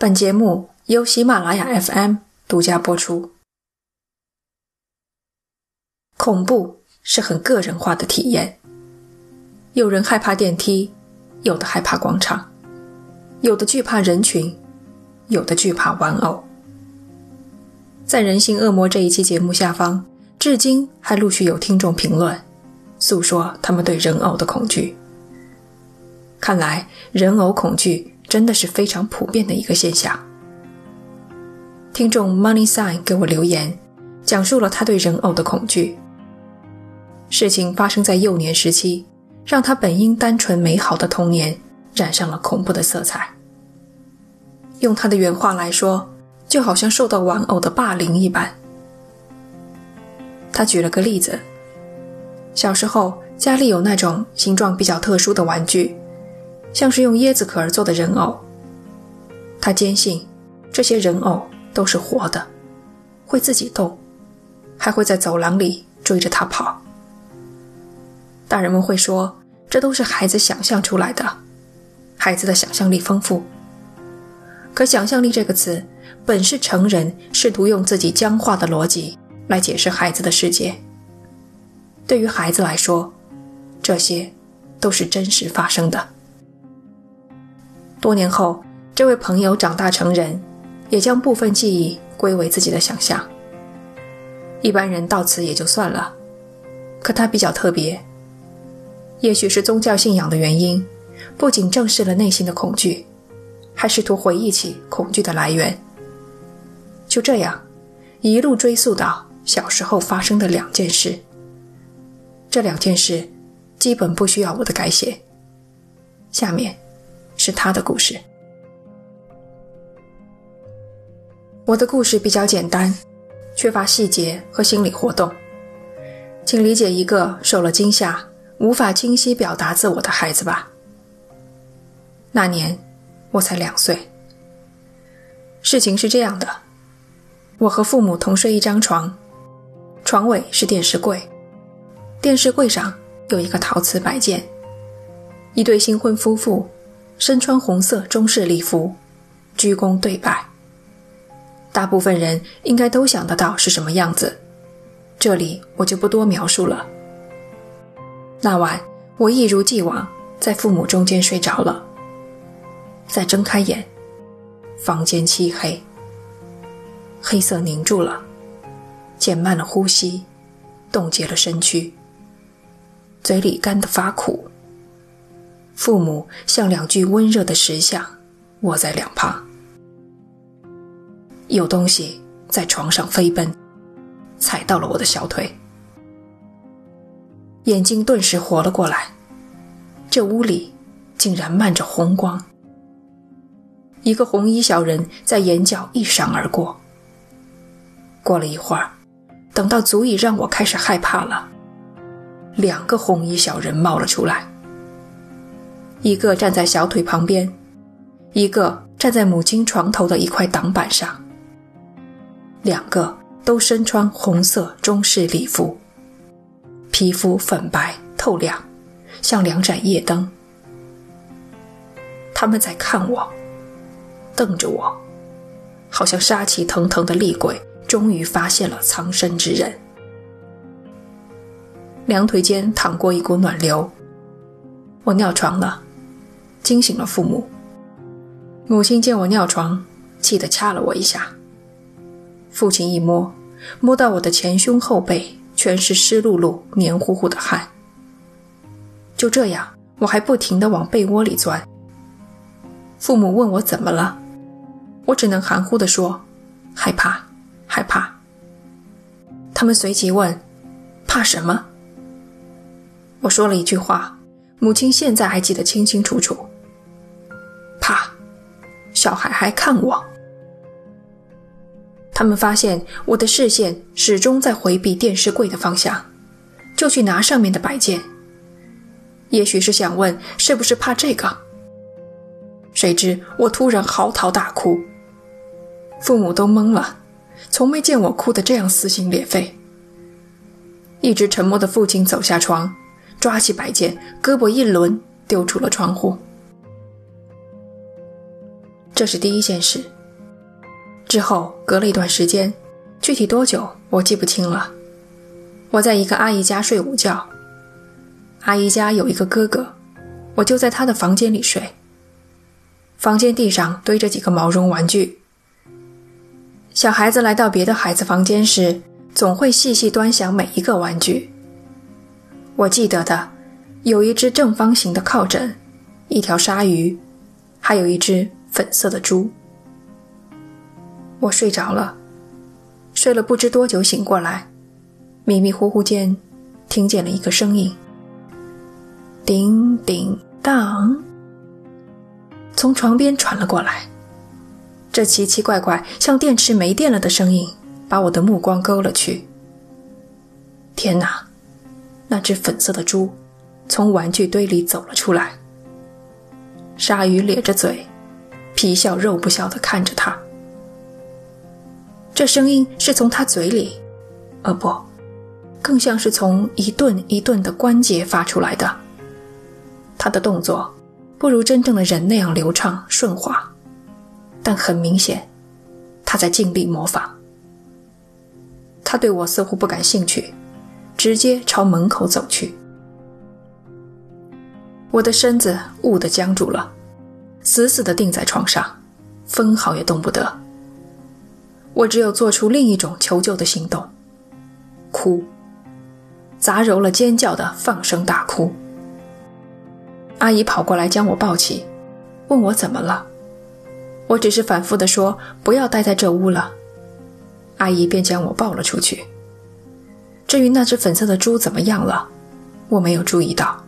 本节目由喜马拉雅 FM 独家播出。恐怖是很个人化的体验，有人害怕电梯，有的害怕广场，有的惧怕人群，有的惧怕玩偶。在《人性恶魔》这一期节目下方，至今还陆续有听众评论，诉说他们对人偶的恐惧。看来人偶恐惧真的是非常普遍的一个现象。听众 Money Sign 给我留言，讲述了他对人偶的恐惧。事情发生在幼年时期，让他本应单纯美好的童年染上了恐怖的色彩。用他的原话来说，就好像受到玩偶的霸凌一般。他举了个例子：小时候家里有那种形状比较特殊的玩具。像是用椰子壳做的人偶，他坚信这些人偶都是活的，会自己动，还会在走廊里追着他跑。大人们会说这都是孩子想象出来的，孩子的想象力丰富。可“想象力”这个词本是成人试图用自己僵化的逻辑来解释孩子的世界。对于孩子来说，这些都是真实发生的。多年后，这位朋友长大成人，也将部分记忆归为自己的想象。一般人到此也就算了，可他比较特别。也许是宗教信仰的原因，不仅正视了内心的恐惧，还试图回忆起恐惧的来源。就这样，一路追溯到小时候发生的两件事。这两件事，基本不需要我的改写。下面。是他的故事。我的故事比较简单，缺乏细节和心理活动，请理解一个受了惊吓、无法清晰表达自我的孩子吧。那年我才两岁。事情是这样的，我和父母同睡一张床，床尾是电视柜，电视柜上有一个陶瓷摆件，一对新婚夫妇。身穿红色中式礼服，鞠躬对拜。大部分人应该都想得到是什么样子，这里我就不多描述了。那晚，我一如既往在父母中间睡着了。再睁开眼，房间漆黑，黑色凝住了，减慢了呼吸，冻结了身躯，嘴里干得发苦。父母像两具温热的石像，卧在两旁。有东西在床上飞奔，踩到了我的小腿。眼睛顿时活了过来，这屋里竟然漫着红光。一个红衣小人在眼角一闪而过。过了一会儿，等到足以让我开始害怕了，两个红衣小人冒了出来。一个站在小腿旁边，一个站在母亲床头的一块挡板上。两个都身穿红色中式礼服，皮肤粉白透亮，像两盏夜灯。他们在看我，瞪着我，好像杀气腾腾的厉鬼终于发现了藏身之人。两腿间淌过一股暖流，我尿床了。惊醒了父母。母亲见我尿床，气得掐了我一下。父亲一摸，摸到我的前胸后背全是湿漉漉、黏糊糊的汗。就这样，我还不停地往被窝里钻。父母问我怎么了，我只能含糊地说：“害怕，害怕。”他们随即问：“怕什么？”我说了一句话，母亲现在还记得清清楚楚。小孩还看我，他们发现我的视线始终在回避电视柜的方向，就去拿上面的摆件。也许是想问是不是怕这个，谁知我突然嚎啕大哭，父母都懵了，从没见我哭得这样撕心裂肺。一直沉默的父亲走下床，抓起摆件，胳膊一抡，丢出了窗户。这是第一件事。之后隔了一段时间，具体多久我记不清了。我在一个阿姨家睡午觉，阿姨家有一个哥哥，我就在他的房间里睡。房间地上堆着几个毛绒玩具。小孩子来到别的孩子房间时，总会细细端详每一个玩具。我记得的，有一只正方形的靠枕，一条鲨鱼，还有一只粉色的猪。我睡着了，睡了不知多久，醒过来，迷迷糊糊间，听见了一个声音：“叮叮当。”从床边传了过来。这奇奇怪怪、像电池没电了的声音，把我的目光勾了去。天哪！那只粉色的猪从玩具堆里走了出来。鲨鱼咧着嘴，皮笑肉不笑地看着他。这声音是从他嘴里，呃不，更像是从一顿一顿的关节发出来的。他的动作不如真正的人那样流畅顺滑，但很明显，他在尽力模仿。他对我似乎不感兴趣，直接朝门口走去。我的身子兀地僵住了，死死地定在床上，分毫也动不得。我只有做出另一种求救的行动，哭，杂糅了尖叫的放声大哭。阿姨跑过来将我抱起，问我怎么了。我只是反复地说不要待在这屋了，阿姨便将我抱了出去。至于那只粉色的猪怎么样了，我没有注意到。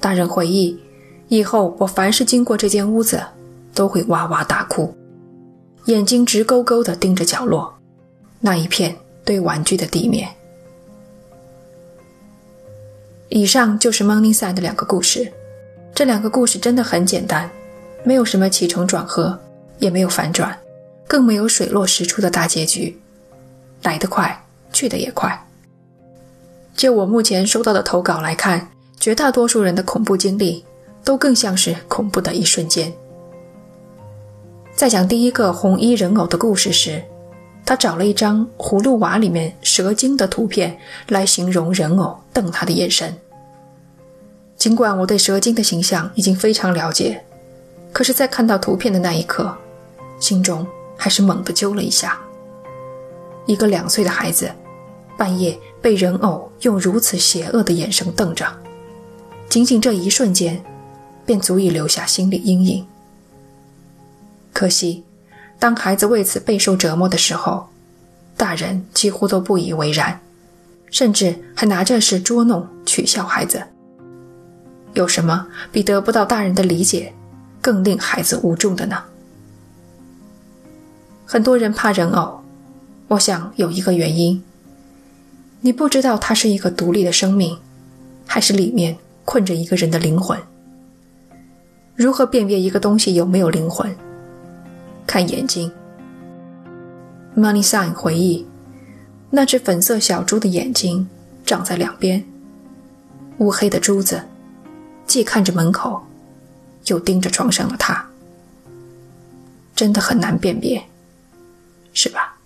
大人回忆，以后我凡是经过这间屋子，都会哇哇大哭。眼睛直勾勾地盯着角落，那一片堆玩具的地面。以上就是 Money Side 的两个故事，这两个故事真的很简单，没有什么起承转合，也没有反转，更没有水落石出的大结局，来得快，去得也快。就我目前收到的投稿来看，绝大多数人的恐怖经历都更像是恐怖的一瞬间。在讲第一个红衣人偶的故事时，他找了一张葫芦娃里面蛇精的图片来形容人偶瞪他的眼神。尽管我对蛇精的形象已经非常了解，可是，在看到图片的那一刻，心中还是猛地揪了一下。一个两岁的孩子，半夜被人偶用如此邪恶的眼神瞪着，仅仅这一瞬间，便足以留下心理阴影。可惜，当孩子为此备受折磨的时候，大人几乎都不以为然，甚至还拿这事捉弄、取笑孩子。有什么比得不到大人的理解，更令孩子无助的呢？很多人怕人偶，我想有一个原因：你不知道它是一个独立的生命，还是里面困着一个人的灵魂。如何辨别一个东西有没有灵魂？看眼睛。Money Sign 回忆，那只粉色小猪的眼睛长在两边，乌黑的珠子，既看着门口，又盯着床上的他，真的很难辨别，是吧？